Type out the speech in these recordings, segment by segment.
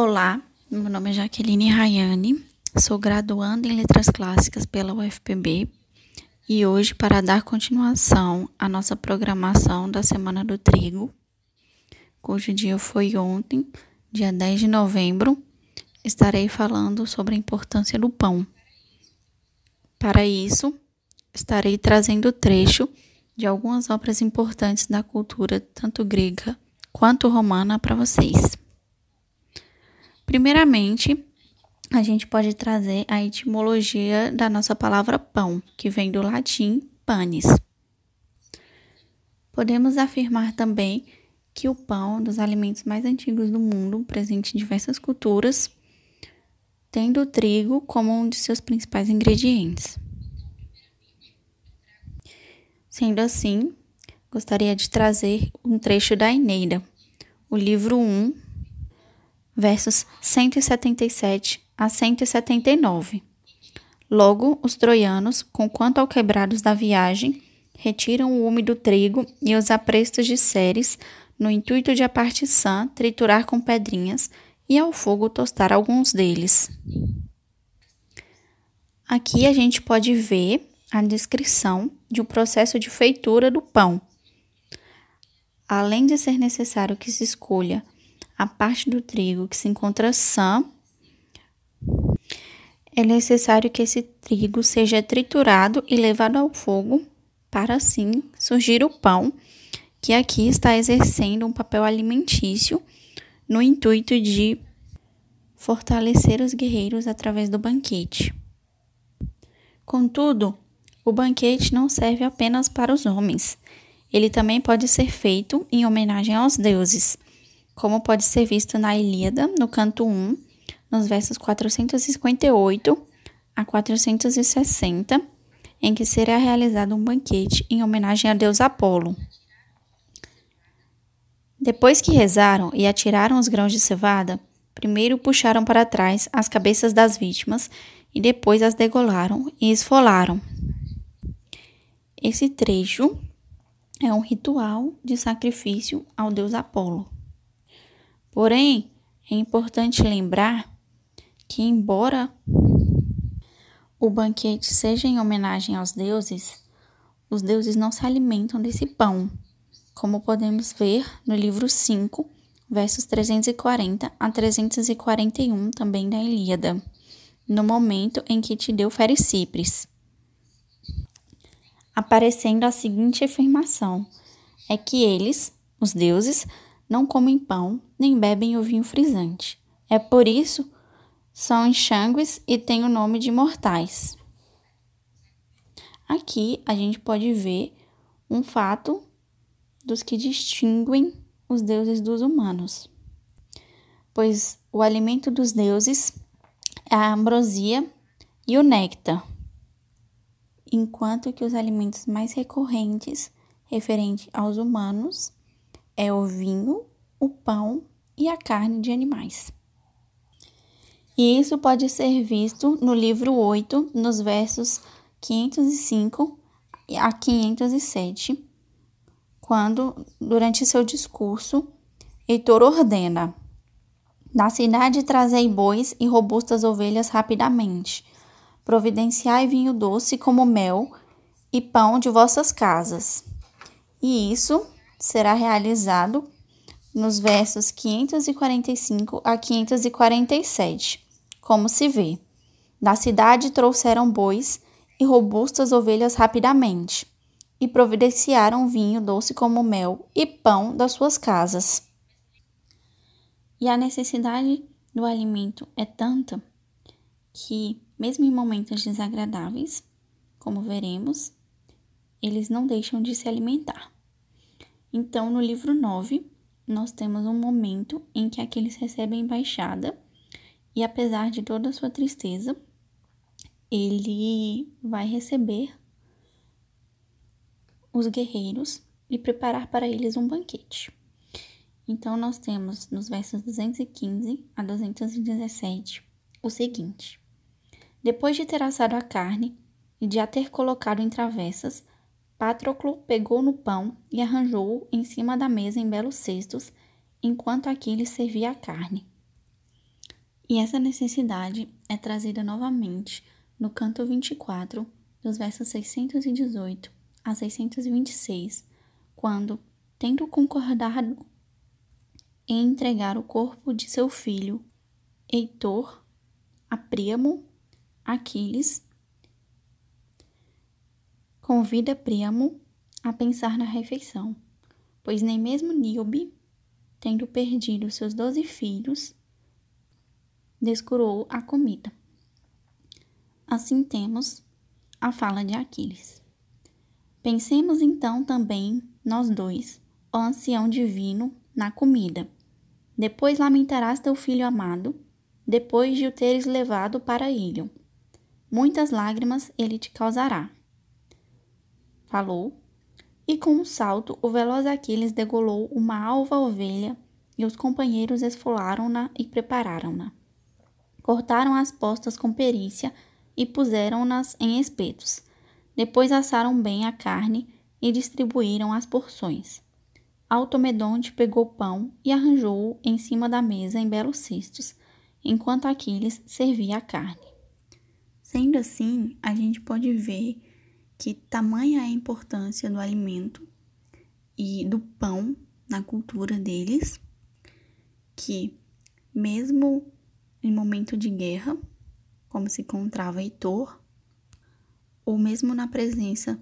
Olá, meu nome é Jaqueline Rayane, sou graduanda em Letras Clássicas pela UFPB e hoje, para dar continuação à nossa programação da Semana do Trigo, cujo dia foi ontem, dia 10 de novembro, estarei falando sobre a importância do pão. Para isso, estarei trazendo trecho de algumas obras importantes da cultura, tanto grega quanto romana, para vocês. Primeiramente, a gente pode trazer a etimologia da nossa palavra pão, que vem do latim panis. Podemos afirmar também que o pão, dos alimentos mais antigos do mundo, presente em diversas culturas, tendo o trigo como um de seus principais ingredientes. Sendo assim, gostaria de trazer um trecho da Eneida, o livro 1, versos 177 a 179. Logo, os troianos, conquanto ao quebrados da viagem, retiram o úmido trigo e os aprestos de séries, no intuito de a parte sã triturar com pedrinhas e ao fogo tostar alguns deles. Aqui a gente pode ver a descrição de um processo de feitura do pão. Além de ser necessário que se escolha a parte do trigo que se encontra sã, é necessário que esse trigo seja triturado e levado ao fogo para assim surgir o pão, que aqui está exercendo um papel alimentício no intuito de fortalecer os guerreiros através do banquete. Contudo, o banquete não serve apenas para os homens. Ele também pode ser feito em homenagem aos deuses como pode ser visto na Ilíada, no canto 1, nos versos 458 a 460, em que será realizado um banquete em homenagem a Deus Apolo. Depois que rezaram e atiraram os grãos de cevada, primeiro puxaram para trás as cabeças das vítimas e depois as degolaram e esfolaram. Esse trecho é um ritual de sacrifício ao deus Apolo. Porém, é importante lembrar que, embora o banquete seja em homenagem aos deuses, os deuses não se alimentam desse pão, como podemos ver no livro 5, versos 340 a 341 também da Ilíada, no momento em que te deu Fericipres. Aparecendo a seguinte afirmação: é que eles, os deuses, não comem pão, nem bebem o vinho frisante. É por isso são enxangues e têm o nome de mortais. Aqui a gente pode ver um fato dos que distinguem os deuses dos humanos, pois o alimento dos deuses é a ambrosia e o néctar, enquanto que os alimentos mais recorrentes referentes aos humanos é o vinho, o pão e a carne de animais. E isso pode ser visto no livro 8, nos versos 505 a 507, quando, durante seu discurso, Heitor ordena: Da cidade trazei bois e robustas ovelhas rapidamente. Providenciai vinho doce como mel e pão de vossas casas. E isso será realizado nos versos 545 a 547, como se vê. Da cidade trouxeram bois e robustas ovelhas rapidamente, e providenciaram vinho doce como mel e pão das suas casas. E a necessidade do alimento é tanta que, mesmo em momentos desagradáveis, como veremos, eles não deixam de se alimentar. Então, no livro 9, nós temos um momento em que Aquiles recebe a embaixada e, apesar de toda a sua tristeza, ele vai receber os guerreiros e preparar para eles um banquete. Então, nós temos nos versos 215 a 217 o seguinte: Depois de ter assado a carne e de a ter colocado em travessas, Patroclo pegou no pão e arranjou-o em cima da mesa em belos cestos, enquanto Aquiles servia a carne. E essa necessidade é trazida novamente no canto 24, dos versos 618 a 626, quando, tendo concordado em entregar o corpo de seu filho, Heitor, a Príamo, Aquiles, convida Príamo a pensar na refeição, pois nem mesmo Níobe, tendo perdido seus doze filhos, descurou a comida. Assim temos a fala de Aquiles. Pensemos então também, nós dois, ó ancião divino, na comida. Depois lamentarás teu filho amado, depois de o teres levado para ilha. Muitas lágrimas ele te causará. Falou, e com um salto o veloz Aquiles degolou uma alva ovelha, e os companheiros esfolaram-na e prepararam-na. Cortaram as postas com perícia e puseram-nas em espetos. Depois assaram bem a carne e distribuíram as porções. Automedonte pegou pão e arranjou-o em cima da mesa em belos cestos, enquanto Aquiles servia a carne. Sendo assim, a gente pode ver que tamanha é a importância do alimento e do pão na cultura deles, que mesmo em momento de guerra, como se encontrava Heitor, ou mesmo na presença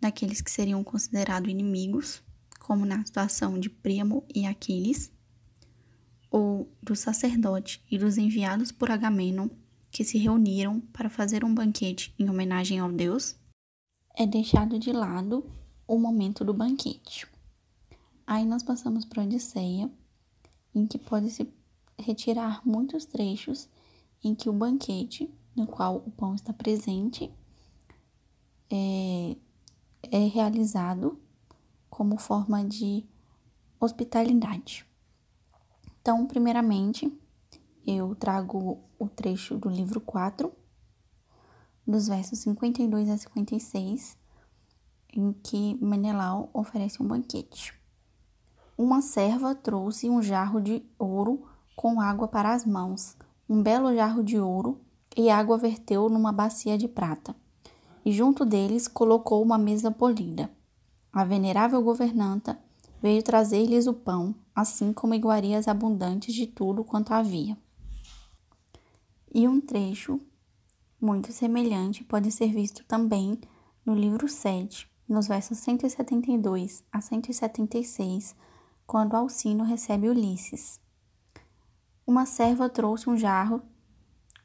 daqueles que seriam considerados inimigos, como na situação de Príamo e Aquiles, ou do sacerdote e dos enviados por Agamenon que se reuniram para fazer um banquete em homenagem ao deus, é deixado de lado o momento do banquete. Aí nós passamos para a Odisseia, em que pode se retirar muitos trechos em que o banquete, no qual o pão está presente, é, é realizado como forma de hospitalidade. Então, primeiramente, eu trago o trecho do livro 4, dos versos 52 a 56, em que Menelau oferece um banquete. Uma serva trouxe um jarro de ouro com água para as mãos, um belo jarro de ouro, e água verteu numa bacia de prata. E junto deles colocou uma mesa polida. A venerável governanta veio trazer-lhes o pão, assim como iguarias abundantes de tudo quanto havia. E um trecho muito semelhante pode ser visto também no livro 7, nos versos 172 a 176, quando Alcino recebe Ulisses. Uma serva trouxe um jarro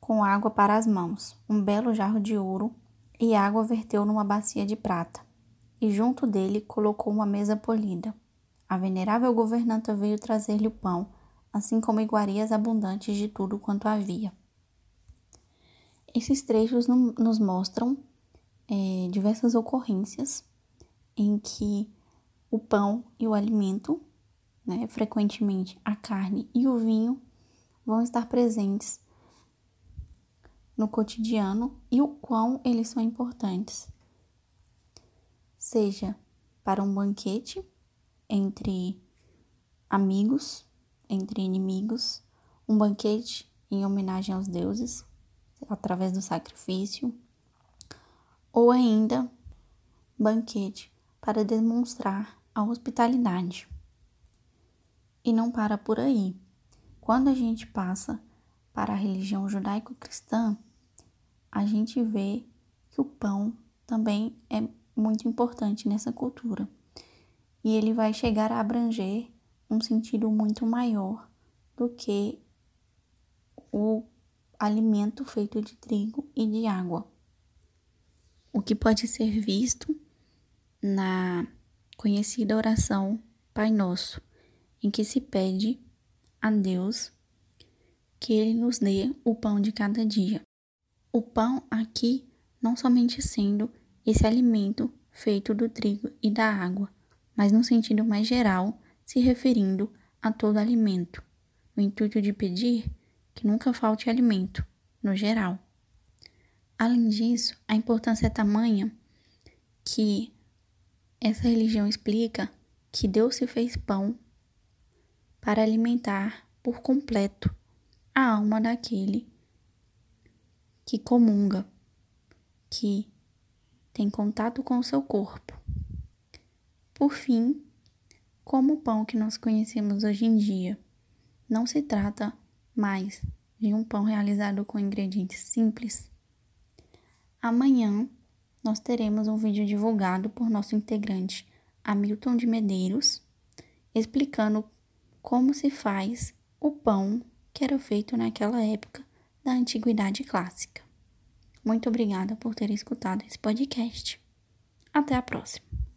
com água para as mãos, um belo jarro de ouro, e água verteu numa bacia de prata, e junto dele colocou uma mesa polida. A venerável governanta veio trazer-lhe o pão, assim como iguarias abundantes de tudo quanto havia. Esses trechos nos mostram é, diversas ocorrências em que o pão e o alimento, né, frequentemente a carne e o vinho, vão estar presentes no cotidiano e o quão eles são importantes. Seja para um banquete entre amigos, entre inimigos, um banquete em homenagem aos deuses, através do sacrifício, ou ainda banquete para demonstrar a hospitalidade. E não para por aí. Quando a gente passa para a religião judaico-cristã, a gente vê que o pão também é muito importante nessa cultura. E ele vai chegar a abranger um sentido muito maior do que o alimento feito de trigo e de água. O que pode ser visto na conhecida oração Pai Nosso, em que se pede a Deus que Ele nos dê o pão de cada dia. O pão aqui não somente sendo esse alimento feito do trigo e da água, mas no sentido mais geral, se referindo a todo alimento, no intuito de pedir que nunca falte alimento, no geral. Além disso, a importância é tamanha que essa religião explica que Deus se fez pão para alimentar por completo a alma daquele que comunga, que tem contato com o seu corpo. Por fim, como o pão que nós conhecemos hoje em dia não se trata mais de um pão realizado com ingredientes simples, amanhã nós teremos um vídeo divulgado por nosso integrante Hamilton de Medeiros, explicando como se faz o pão que era feito naquela época da antiguidade clássica. Muito obrigada por ter escutado esse podcast. Até a próxima!